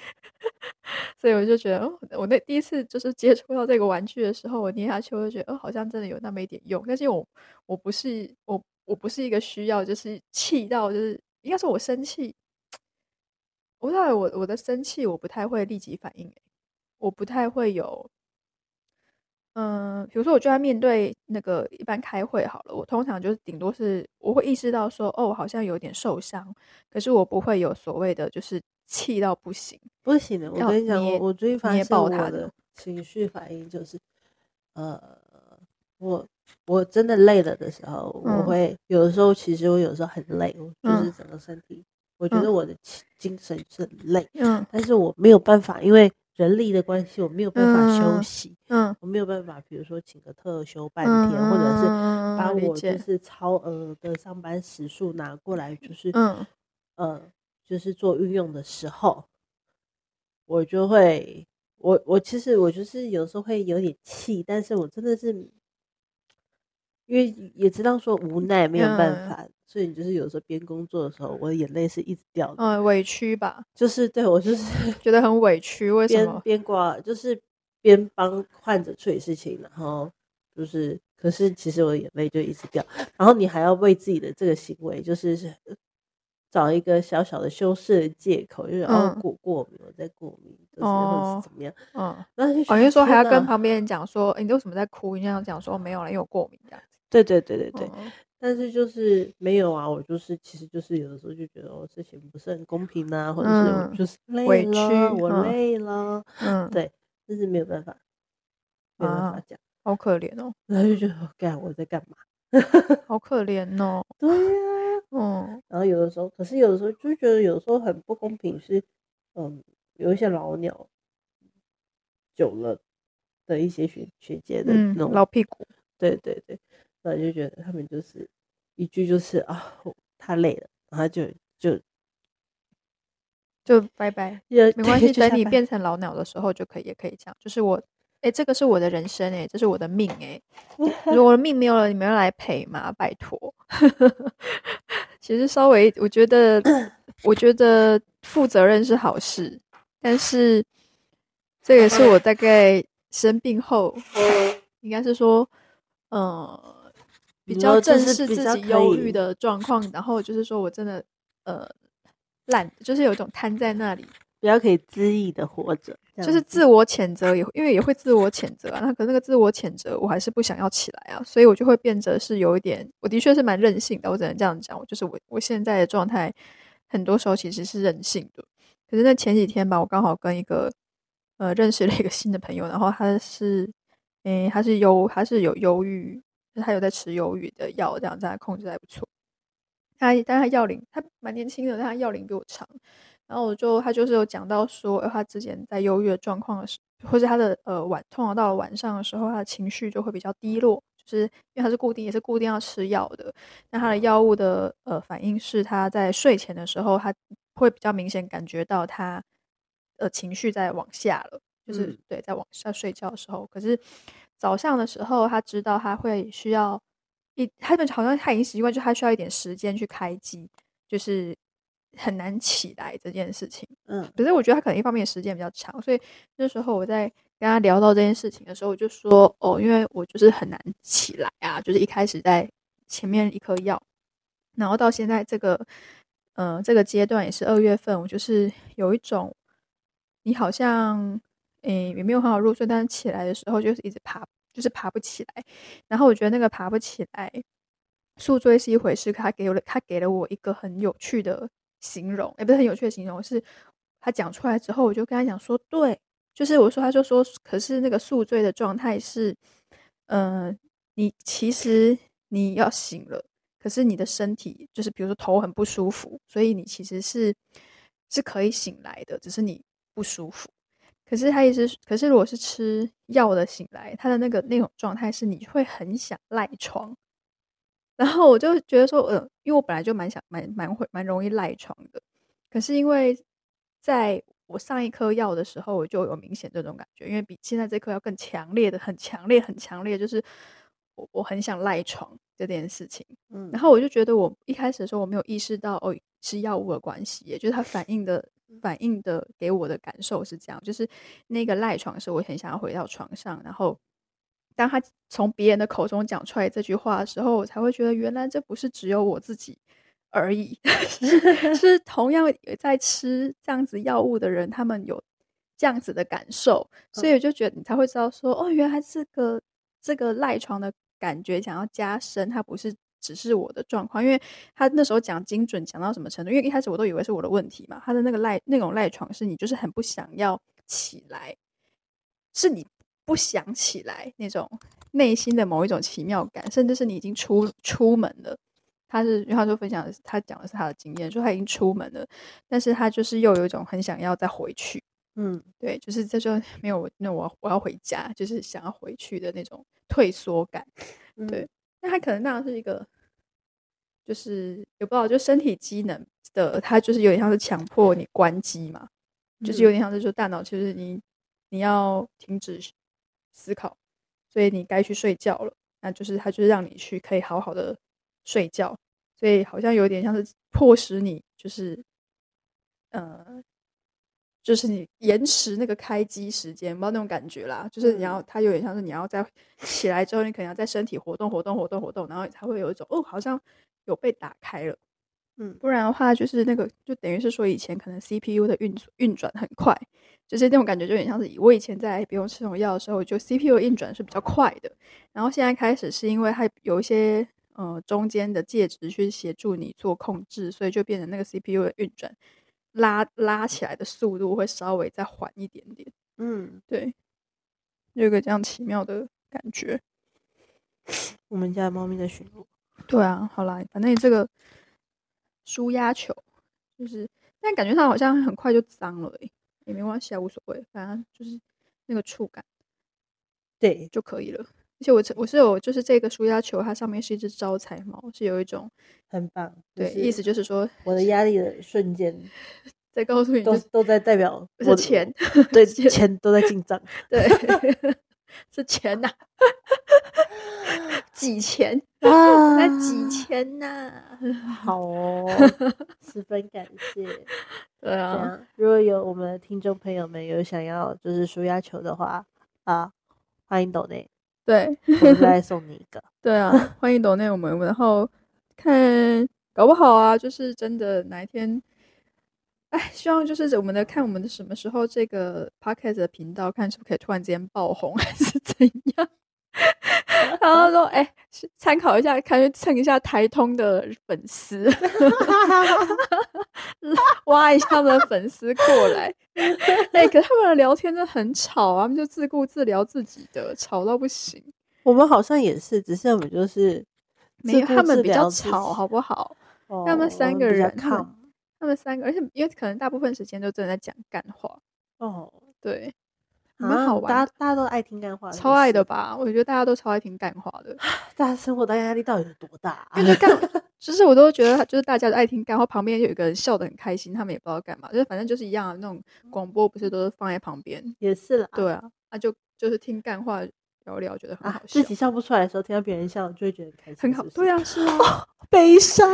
所以我就觉得，哦，我那第一次就是接触到这个玩具的时候，我捏下去，我就觉得，哦，好像真的有那么一点用。但是我我不是我我不是一个需要就是气到就是应该说我生气，我不知道我我的生气我不太会立即反应、欸，我不太会有。嗯，比如说，我就在面对那个一般开会好了，我通常就是顶多是我会意识到说，哦，好像有点受伤，可是我不会有所谓的就是气到不行。不行的。我跟你讲，我我最近发捏现我的情绪反应就是，呃，我我真的累了的时候，我嗯会有的时候，其实我有时候很累，我就是嗯整个身体，我觉嗯。得我的精精神是很累，嗯。但是我没有办法，因为人力的关系，我没有办法休嗯息，嗯，我没有办法，比如说请个特休半天，或者是嗯把我就是超额的上班时数拿过来，就是嗯。呃，就是做运用的时候，我就会，我我其实我就是有时候会有点气，但是我真的是，因为也知道说无奈没有办嗯法，所以你就是有时候边工作的时候，我的眼泪是一直掉的，嗯，委屈吧，就是对我就是 觉得很委屈，为什边么？边挂，就是边帮患者处理事情，然后就是，可是其实我的眼泪就一直掉，然后你还要为自己的这个行为，就是呃找一个小小的修饰的借口，就是哦嗯过过敏，我在过敏，就是或者哦是怎么样，嗯，然后就好像说还要跟哪旁边人讲说，诶你为什么在哭？你这样讲说没有了，因为我过敏这样子。对对对对对，嗯但是就是没有啊，我就是其实就是有的时候就觉得哦事情不是很公平啊，或者是就是累委了，屈我嗯累了，嗯，对，但是没有办法，没有办法啊讲。好可怜哦，然后就觉得，哦干我在干嘛？好可怜哦。对呀、嗯然后有的时候，可是有的时候就觉得有时候很不公平是，嗯，有一些老鸟久了的一些学学姐的嗯那，种，老屁股。对对对，然后就觉得他们就是一句就是啊，我太累了，然后就就就拜拜，也没关系。等你变成老鸟的时候，就可以也可以这样，就是我，哎，这个是我的人生，哎，这是我的命，哎，如果我的命没有了，你们要来陪嘛？拜托。其实稍微，我觉得，我觉得负责任是好事，但是这也是我大概生病后，应该是说，呃，比较正视自己忧郁的状况，然后就是说我真的，呃，懒，就是有一种瘫在那里，比较可以恣意的活着，就是自我谴责也，因为也会自我谴责啊。那可那个自我谴责，我还是不想要起来啊，所以我就会变得是有一点，我的确是蛮任性的，我只能这样讲。我就是我我现在的状态，很多时候其实是任性的。可是那前几天吧，我刚好跟一个呃认识了一个新的朋友，然后他是，诶、他是忧，他是有忧郁，就是他有在吃忧郁的药，这样子他控制得还不错。他但他药龄他蛮年轻的，但他药龄比我长。然后我就他就是有讲到说，呃他之前在忧郁的状况的时或是他的呃晚，通常到了晚上的时候，他的情绪就会比较低落，就是因为他是固定也是固定要吃药的。那他的药物的呃反应是他在睡前的时候，他会比较明显感觉到他呃情绪在往下了，就是、嗯对在往下睡觉的时候。可是早上的时候，他知道他会需要一，他们好像他已经习惯，就他需要一点时间去开机，就是很难起来这件事情。嗯可是我觉得他可能一方面时间比较长，所以那时候我在跟他聊到这件事情的时候，我就说哦，因为我就是很难起来啊，就是一开始在前面一颗药，然后到现在这个呃这个阶段也是二月份，我就是有一种你好像诶也没有很好入睡，但是起来的时候就是一直爬，就是爬不起来。然后我觉得那个爬不起来，宿醉是一回事，他给了他给了我一个很有趣的形容，也不是很有趣的形容，是他讲出来之后，我就跟他讲说，对，就是我说，他就说，可是那个宿醉的状态是，嗯，你其实你要醒了，可是你的身体就是比如说头很不舒服，所以你其实是是可以醒来的，只是你不舒服。可是他一直，可是如果是吃药的醒来，他的那个那种状态是你会很想赖床。然后我就觉得说，呃，因为我本来就蛮想蛮蛮会蛮容易赖床的，可是因为在我上一颗药的时候，我就有明显这种感觉，因为比现在这颗要更强烈的，很强烈，很强烈，就是我我很想赖床这件事情。嗯，然后我就觉得我一开始的时候我没有意识到哦是药物的关系，也就是它反应的反应的给我的感受是这样，就是那个赖床是我很想要回到床上，然后。当他从别人的口中讲出来这句话的时候，我才会觉得原来这不是只有我自己而已，是同样在吃这样子药物的人，他们有这样子的感受，所以我就觉得你才会知道说，哦，原来这个这个赖床的感觉想要加深，它不是只是我的状况，因为他那时候讲精准讲到什么程度，因为一开始我都以为是我的问题嘛，他的那个赖那种赖床是你就是很不想要起来，是你。不想起来那种内心的某一种奇妙感，甚至是你已经出出门了。他是，他就分享，他讲的是他的经验，说他已经出门了，但是他就是又有一种很想要再回去。嗯，对，就是这就没有那我我要回家，就是想要回去的那种退缩感。对，那他可能那样是一个，就是也不知道，就身体机能的，它就是有点像是强迫你关机嘛，就是有点像是说大脑其实你你要停止。思考，所以你该去睡觉了。那就是它就是让你去可以好好的睡觉，所以好像有点像是迫使你，就是呃，就是你延迟那个开机时间，不知道那种感觉啦。就是你要，它有点像是你要在起来之后，你可能要在身体活动活动活动活动，然后才会有一种哦，好像有被打开了。嗯，不然的话，就是那个就等于是说以前可能 CPU 的运运转很快。就是那种感觉，就有点像是我以前在不用吃这种药的时候，就 CPU 运转是比较快的。然后现在开始是因为它有一些呃中间的介质去协助你做控制，所以就变成那个 CPU 的运转拉拉起来的速度会稍微再缓一点点。嗯，对，有个这样奇妙的感觉。我们家猫咪在巡逻。对啊，好啦，反正你这个舒压球就是，但感觉它好像很快就脏了诶。也没关系啊，无所谓，反正就是那个触感，对就可以了。而且我我是有，就是这个舒压球，它上面是一只招财猫，是有一种很棒。对，意思就是说，我的压力的瞬间，在告诉你，都都在代表是钱，对，钱都在进账，对，是钱呐。几钱 啊？那几千呐？好哦，十分感谢。对啊，如果有我们的听众朋友们有想要就是输压球的话啊，欢迎抖内，对，我们再送你一个。对啊，欢迎抖内我们，然后看搞不好啊，就是真的哪一天，哎，希望就是我们的看我们的什么时候这个 podcast 的频道，看是不是可以突然之间爆红，还是怎样？然后说：“哎，参考一下，看蹭一下台通的粉丝，挖一下他们的粉丝过来。哎，可他们的聊天真的很吵啊，他们就自顾自聊自己的，吵到不行。我们好像也是，只是我们就是没有他们比较吵，好不好？他们三个人，他们三个，而且因为可能大部分时间都真的在讲干话。哦，对。”蛮好玩，大家大家都爱听干话，超爱的吧？我觉得大家都超爱听干话的。大家生活的压力到底有多大？因为干，就是我都觉得，就是大家都爱听干话，旁边有一个人笑得很开心，他们也不知道干嘛，就是反正就是一样的那种广播，不是都是放在旁边？也是啦，对啊，那就就是听干话聊聊，觉得很好笑。自己笑不出来的时候，听到别人笑，就会觉得很开心，很好。对啊，是啊，悲伤，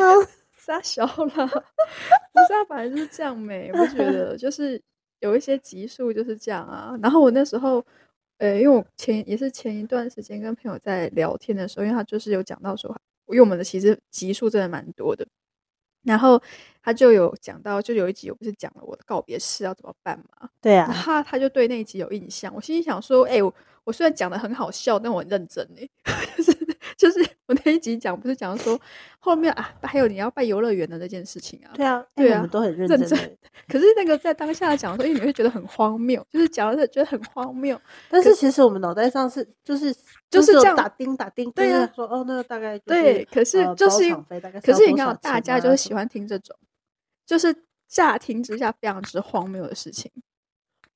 撒笑了，不是啊，反正就是这样美，我觉得就是。有一些集数就是这样啊，然后我那时候，呃，因为我前也是前一段时间跟朋友在聊天的时候，因为他就是有讲到说，因为我们的其实集数真的蛮多的，然后他就有讲到，就有一集我不是讲了我的告别式要怎么办嘛？对啊，他他就对那一集有印象。我心里想说，哎、我我虽然讲的很好笑，但我很认真哎，就是就是 我那一集讲不是讲说后面啊，还有你要办游乐园的那件事情啊。对啊，哎对啊我们都很认认真。可是那个在当下讲的时候，因为你会觉得很荒谬，就是讲的觉得很荒谬。但是其实我们脑袋上是就是就是这样打钉打钉，对啊就是说哦，那个大概就是对，可是就是可是你看大家就是喜欢听这种，就是乍听之下非常之荒谬的事情。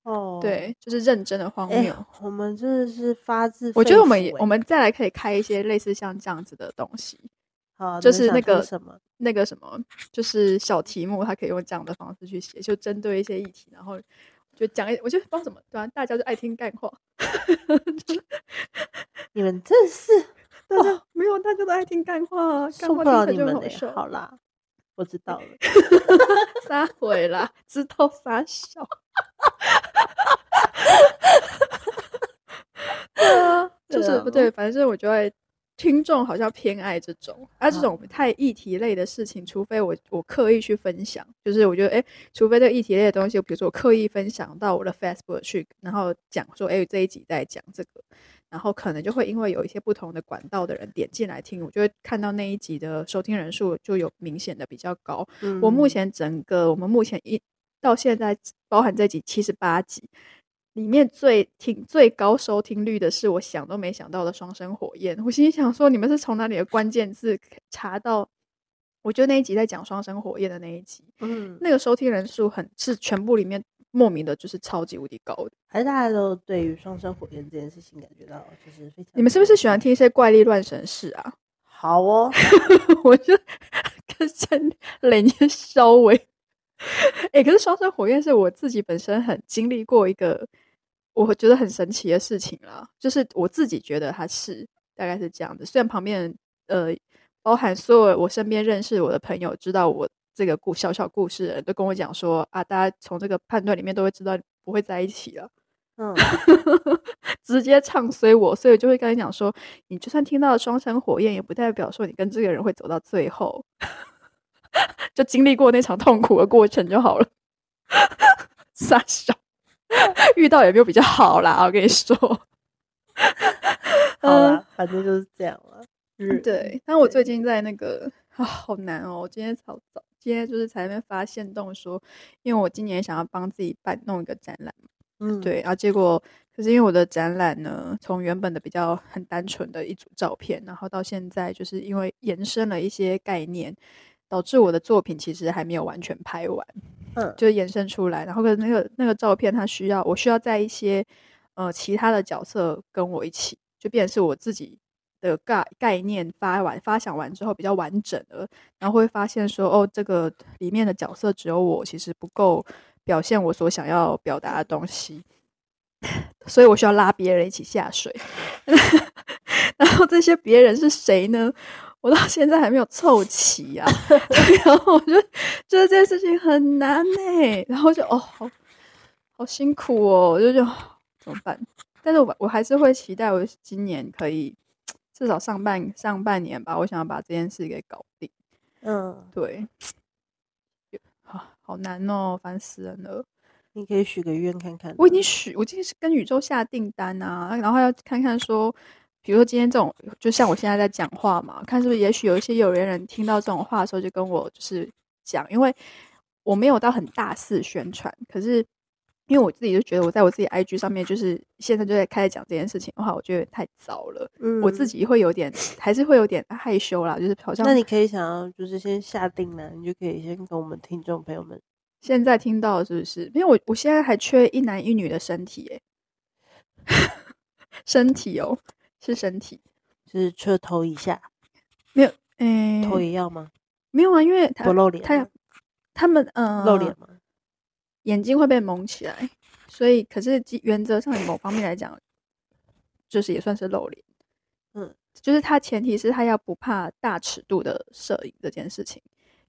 哦，对，就是认真的荒哎谬。，我们真的是发自我觉得我们也我们再来可以开一些类似像这样子的东西，好就是那个什么那个什么，就是小题目，他可以用这样的方式去写，就针对一些议题，然后就讲一，我觉得不知道怎么，对啊，大家就爱听干话，你们真是大家、没有，大家都爱听干话啊，干话就你们嘞！很好笑，好啦，我知道了。撒回啦，知道撒笑。对啊，就是不对，反正我觉得听众好像偏爱这种，啊，这种太议题类的事情，除非我我刻意去分享，就是我觉得，哎，除非这个议题类的东西，比如说我刻意分享到我的 Facebook 去，然后讲说，哎，这一集在讲这个，然后可能就会因为有一些不同的管道的人点进来听，我就会看到那一集的收听人数就有明显的比较高。我目嗯前整个我们目前一到现在包含这集七十八集里面最听最高收听率的是我想都没想到的双生火焰。我心里想说，你们是从哪里的关键字查到？我觉得那一集在讲双生火焰的那一集，嗯，那个收听人数很是全部里面莫名的就是超级无敌高的。还是大家都对于双生火焰这件事情感觉到就是非常。你们是不是喜欢？听一些怪力乱神事啊？好哦，我就 跟山雷念稍微，哎、可是双生火焰是我自己本身很经历过一个我觉得很神奇的事情啦，就是我自己觉得它是大概是这样的。虽然旁边呃，包含所有我身边认识我的朋友，知道我这个故小小故事的人都跟我讲说啊，大家从这个判断里面都会知道不会在一起了。嗯，直接唱衰我，所以我就会跟你讲说，你就算听到了双生火焰，也不代表说你跟这个人会走到最后，就经历过那场痛苦的过程就好了。傻笑，遇到也没有比较好啦，我跟你说。好啦，反正就是这样了。嗯，对。但我最近在那个啊，好难哦！我今天早早，今天就是才在那边发现动说，因为我今年想要帮自己办弄一个展览。嗯，对，然后结果可是因为我的展览呢，从原本的比较很单纯的一组照片，然后到现在就是因为延伸了一些概念，导致我的作品其实还没有完全拍完，嗯，就延伸出来。然后跟那个那个照片，它需要我需要在一些呃其他的角色跟我一起，就变成是我自己的概概念发完发想完之后比较完整了，然后会发现说哦，这个里面的角色只有我，其实不够表现我所想要表达的东西，所以我需要拉别人一起下水。然后这些别人是谁呢？我到现在还没有凑齐啊。然后我就觉得这件事情很难呢、然后就哦，好好辛苦哦，我就就怎么办？但是我我还是会期待我今年可以至少上半上半年吧，我想要把这件事给搞定。嗯，对，好好难哦，烦死人了。你可以许个愿看看。我已经许，我今天是跟宇宙下订单啊，然后要看看说，比如说今天这种，就像我现在在讲话嘛，看是不是也许有一些有缘人听到这种话的时候，就跟我就是讲，因为我没有到很大肆宣传，可是因为我自己就觉得我在我自己 IG 上面，就是现在就在开始讲这件事情的话，我觉得太早了，嗯，我自。己会有点，还是会有点害羞啦，就是好像那你可以想要就是先下定呢，你就可以先跟我们听众朋友们，现在听到是不是？因为我我现在还缺一男一女的身体诶，身体哦，是身体，就是车头以下，没有，嗯、头也要吗？没有啊，因为他不露脸他吗，他们嗯、露脸吗？眼睛会被蒙起来，所以可是基原则上某方面来讲，就是也算是露脸。嗯，就是他前提是他要不怕大尺度的摄影这件事情，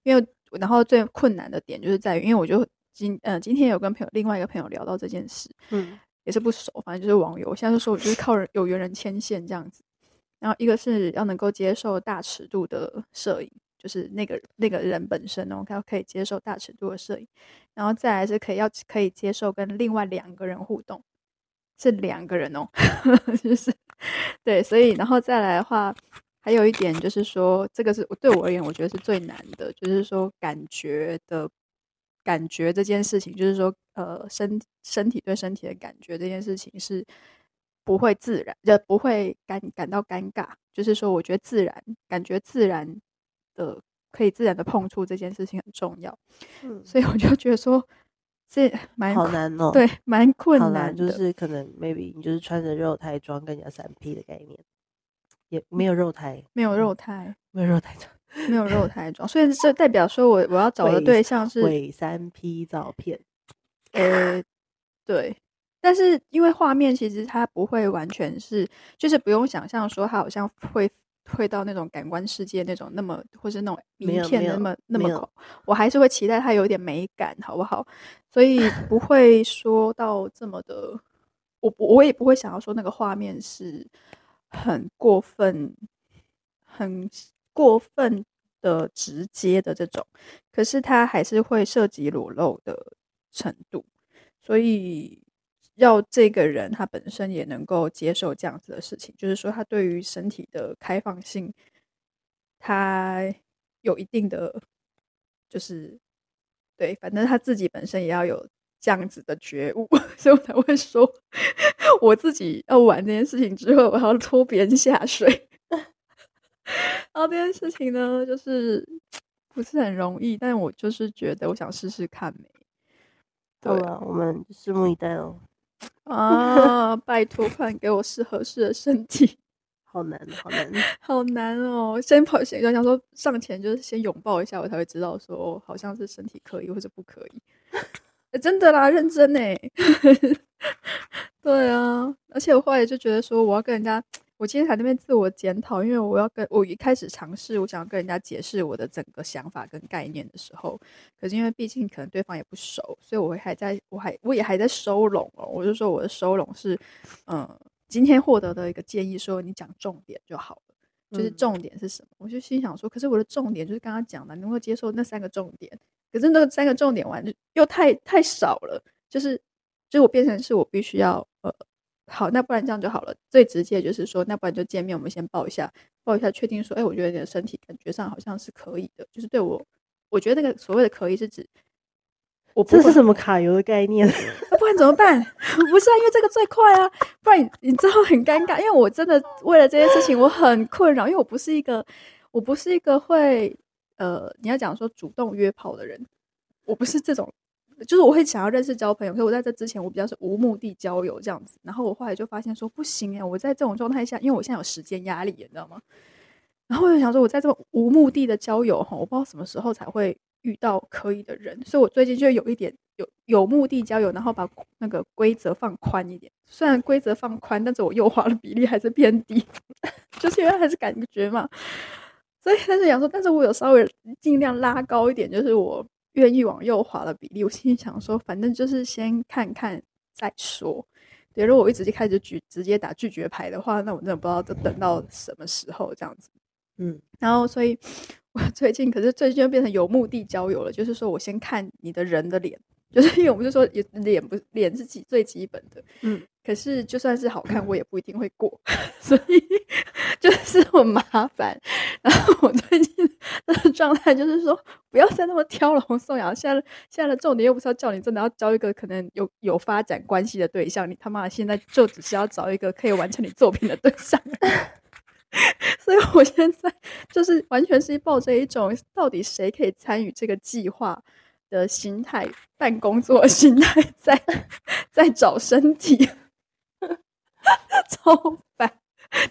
因为然后最困难的点就是在于，因为我就今呃今天有跟朋友另外一个朋友聊到这件事，嗯也是不熟，反正就是网友。现在就说我就是靠人有缘人牵线这样子，然后一个是要能够接受大尺度的摄影，就是那个那个人本身哦，他可以接受大尺度的摄影，然后再来是可以要可以接受跟另外两个人互动，是两个人哦，就是对，所以然后再来的话，还有一点就是说，这个是对我而言，我觉得是最难的，就是说感觉的感觉这件事情，就是说呃身身体对身体的感觉这件事情是。不会自然，就不会感感到尴尬。就是说，我觉得自然感觉自然的可以自然的碰触这件事情很重要。嗯，所以我就觉得说，这蛮好难哦。对，蛮困难。就是可能 maybe 你就是穿着肉胎装跟人家三 P 的概念，也没有肉胎，没有肉胎，没有肉胎装，没有肉 胎装。所以这代表说我我要找的对象是伪三 P 照片。呃，对。但是因为画面其实它不会完全是，就是不用想象说它好像会会到那种感官世界那种那么，或是那种名片那么那么，我还是会期待它有点美感，好不好？所以 不会说到这么的，我我也不会想要说那个画面是很过分、很过分的直接的这种，可是它还是会涉及裸露的程度，所以。要这个人他本身也能够接受这样子的事情，就是说他对于身体的开放性，他有一定的，就是对，反正他自己本身也要有这样子的觉悟，所以我才会说，我自己要玩这件事情之后，我要拖别人下水。然后这件事情呢，就是不是很容易，但我就是觉得我想试试看。对啊，我们拭目以待哦。啊！拜托，快给我适合适的身体。好难，好难，好难哦！先跑，先想说上前就是先拥抱一下，我才会知道说哦好像是身体可以或者不可以。真的啦，认真呢。对啊，而且我后来就觉得说我要跟人家。我今天在那边自我检讨，因为我要跟我一开始尝试，我想要跟人家解释我的整个想法跟概念的时候，可是因为毕竟可能对方也不熟，所以我会还在我还我也还在收拢哦。我就说我的收拢是，嗯，今天获得的一个建议，说你讲重点就好了，就是重点是什么？我就心想说，可是我的重点就是刚刚讲的，能够接受那三个重点，可是那三个重点完又太太少了，就是就我变成是我必须要呃。好，那不然这样就好了。最直接就是说，那不然就见面，我们先抱一下，抱一下，确定说，哎，我觉得你的身体感觉上好像是可以的。就是对我，我觉得那个所谓的可以是指，我这是什么卡油的概念？不然怎么办？不是啊，因为这个最快啊，不然你知道很尴尬。因为我真的为了这件事情我很困扰，因为我不是一个，我不是一个会呃，你要讲说主动约炮的人，我不是这种。就是我会想要认识交朋友，可是我在这之前我比较是无目的交友这样子，然后我后来就发现说不行哎，我在这种状态下，因为我现在有时间压力，你知道吗？然后我就想说，我在这种无目的的交友哈，我不知道什么时候才会遇到可以的人，所以我最近就有一点有有目的交友，然后把那个规则放宽一点。虽然规则放宽，但是我右滑的比例还是偏低，就是因为还是感觉嘛。所以但是想说，但是我有稍微尽量拉高一点，就是我。愿意往右滑的比例，我心里想说，反正就是先看看再说。对，如果我一直就开始拒直接打拒绝牌的话，那我真的不知道等到什么时候这样子。嗯，然后所以 我最近可是最近就变成有目的交友了，就是说我先看你的人的脸。就是因为我们就说，脸不脸是基最基本的，嗯，可是就算是好看，我也不一定会过，所以 就是很麻烦。然后我最近的 状态就是说，不要再那么挑了，洪颂瑶。现在现在的重点又不是要叫你真的要交一个可能有有发展关系的对象，你他妈现在就只是要找一个可以完成你作品的对象。所以我现在就是完全是抱着一种，到底谁可以参与这个计划？的心态，办工作心态，在在找身体，超烦。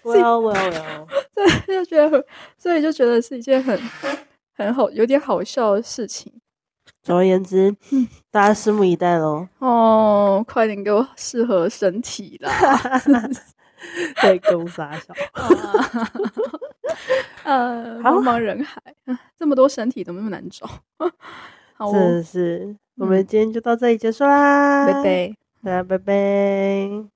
我要我要我要，对，就觉得，所以就觉得是一件很很好，有点好笑的事情。总而言之，大家拭目以待喽。哦，快点给我适合身体啦！对，公傻笑。呃，茫茫人海，这么多身体，怎么那么难找？是是，我们今天就到这里结束啦，拜拜，大家拜拜。